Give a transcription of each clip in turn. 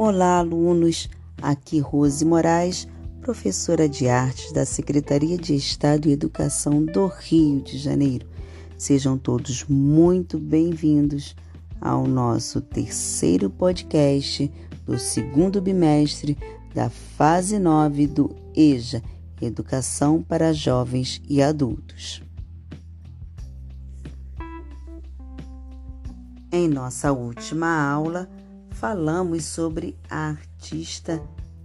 Olá, alunos! Aqui Rose Moraes, professora de artes da Secretaria de Estado e Educação do Rio de Janeiro. Sejam todos muito bem-vindos ao nosso terceiro podcast do segundo bimestre da fase 9 do EJA Educação para Jovens e Adultos. Em nossa última aula, falamos sobre a artista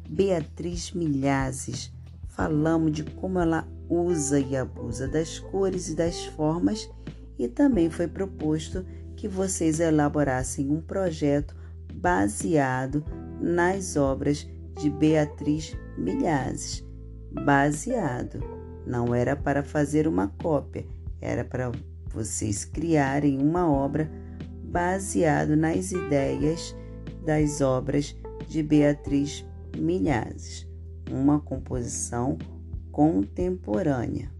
Beatriz Milhazes. Falamos de como ela usa e abusa das cores e das formas e também foi proposto que vocês elaborassem um projeto baseado nas obras de Beatriz Milhazes. Baseado. Não era para fazer uma cópia, era para vocês criarem uma obra baseado nas ideias das obras de Beatriz Milhazes, uma composição contemporânea.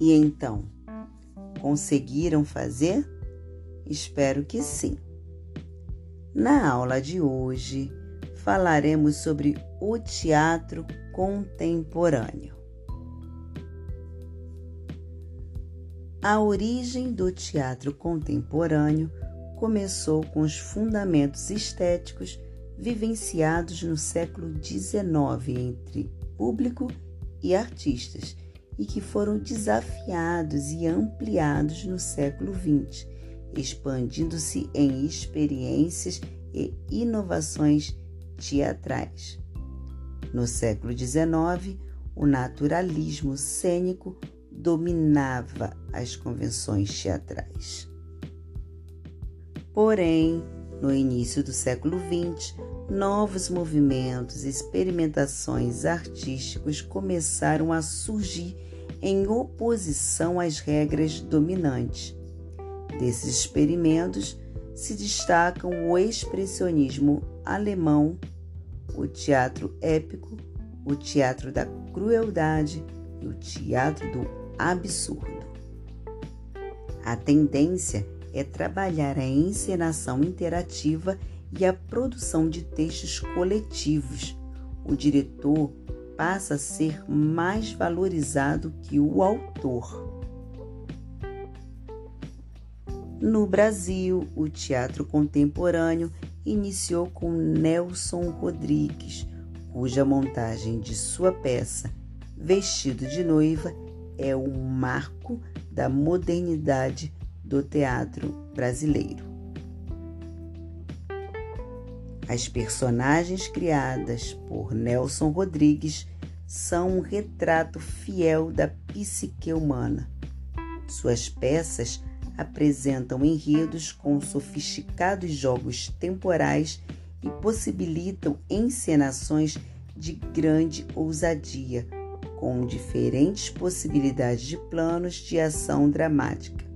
E então, conseguiram fazer? Espero que sim. Na aula de hoje, falaremos sobre o teatro contemporâneo. A origem do teatro contemporâneo começou com os fundamentos estéticos vivenciados no século XIX entre público e artistas e que foram desafiados e ampliados no século XX, expandindo-se em experiências e inovações teatrais. No século XIX, o naturalismo cênico dominava as convenções teatrais. Porém, no início do século XX, novos movimentos e experimentações artísticos começaram a surgir em oposição às regras dominantes. Desses experimentos se destacam o expressionismo alemão, o teatro épico, o teatro da crueldade e o teatro do absurdo. A tendência é trabalhar a encenação interativa e a produção de textos coletivos. O diretor passa a ser mais valorizado que o autor. No Brasil, o teatro contemporâneo iniciou com Nelson Rodrigues, cuja montagem de sua peça Vestido de Noiva é um marco da modernidade do teatro brasileiro. As personagens criadas por Nelson Rodrigues são um retrato fiel da psique humana. Suas peças apresentam enredos com sofisticados jogos temporais e possibilitam encenações de grande ousadia, com diferentes possibilidades de planos de ação dramática.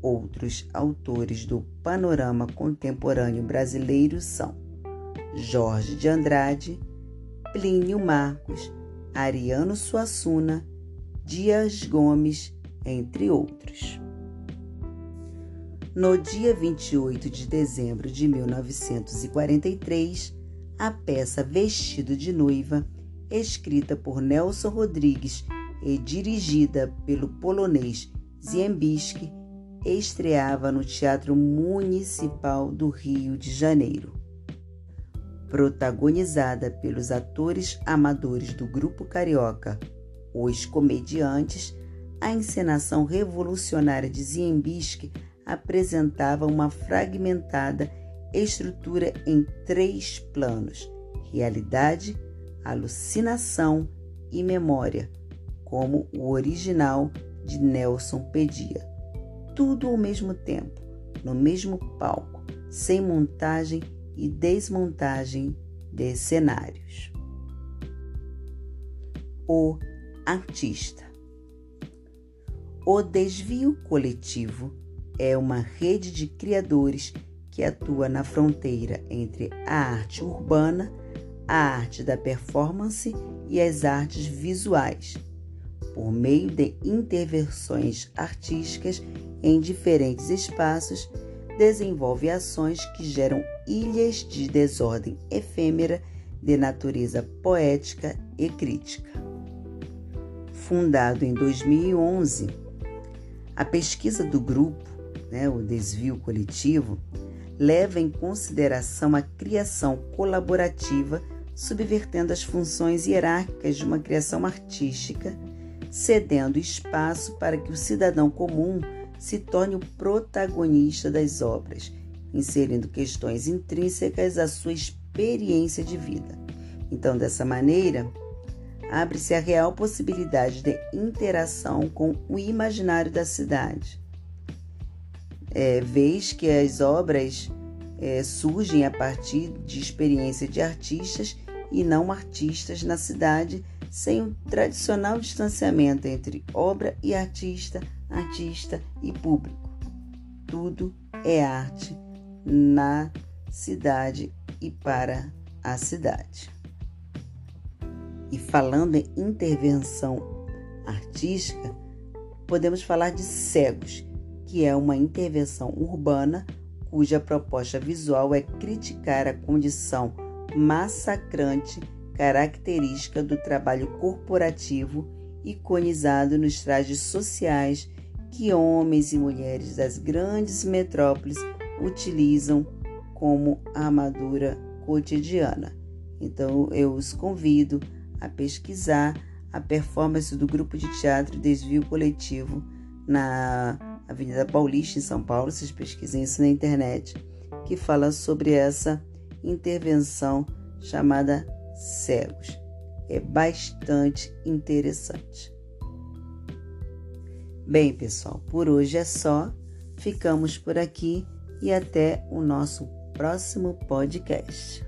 Outros autores do panorama contemporâneo brasileiro são Jorge de Andrade, Plínio Marcos, Ariano Suassuna, Dias Gomes, entre outros. No dia 28 de dezembro de 1943, a peça Vestido de Noiva, escrita por Nelson Rodrigues e dirigida pelo polonês Ziembisky, estreava no Teatro Municipal do Rio de Janeiro. Protagonizada pelos atores amadores do grupo carioca Os Comediantes, a encenação revolucionária de Ziembisky apresentava uma fragmentada estrutura em três planos: realidade, alucinação e memória, como o original de Nelson pedia tudo ao mesmo tempo, no mesmo palco, sem montagem e desmontagem de cenários. O artista. O desvio coletivo é uma rede de criadores que atua na fronteira entre a arte urbana, a arte da performance e as artes visuais, por meio de intervenções artísticas em diferentes espaços, desenvolve ações que geram ilhas de desordem efêmera de natureza poética e crítica. Fundado em 2011, a pesquisa do grupo, né, o desvio coletivo, leva em consideração a criação colaborativa, subvertendo as funções hierárquicas de uma criação artística, cedendo espaço para que o cidadão comum se torne o protagonista das obras, inserindo questões intrínsecas à sua experiência de vida. Então, dessa maneira, abre-se a real possibilidade de interação com o imaginário da cidade. É, vez que as obras é, surgem a partir de experiência de artistas e não artistas na cidade, sem o tradicional distanciamento entre obra e artista, artista e público. Tudo é arte na cidade e para a cidade. E falando em intervenção artística, podemos falar de Cegos, que é uma intervenção urbana cuja proposta visual é criticar a condição massacrante característica do trabalho corporativo iconizado nos trajes sociais que homens e mulheres das grandes metrópoles utilizam como armadura cotidiana. Então eu os convido a pesquisar a performance do grupo de teatro Desvio Coletivo na Avenida Paulista, em São Paulo. Vocês pesquisem isso na internet, que fala sobre essa intervenção chamada Cegos. É bastante interessante. Bem, pessoal, por hoje é só. Ficamos por aqui e até o nosso próximo podcast.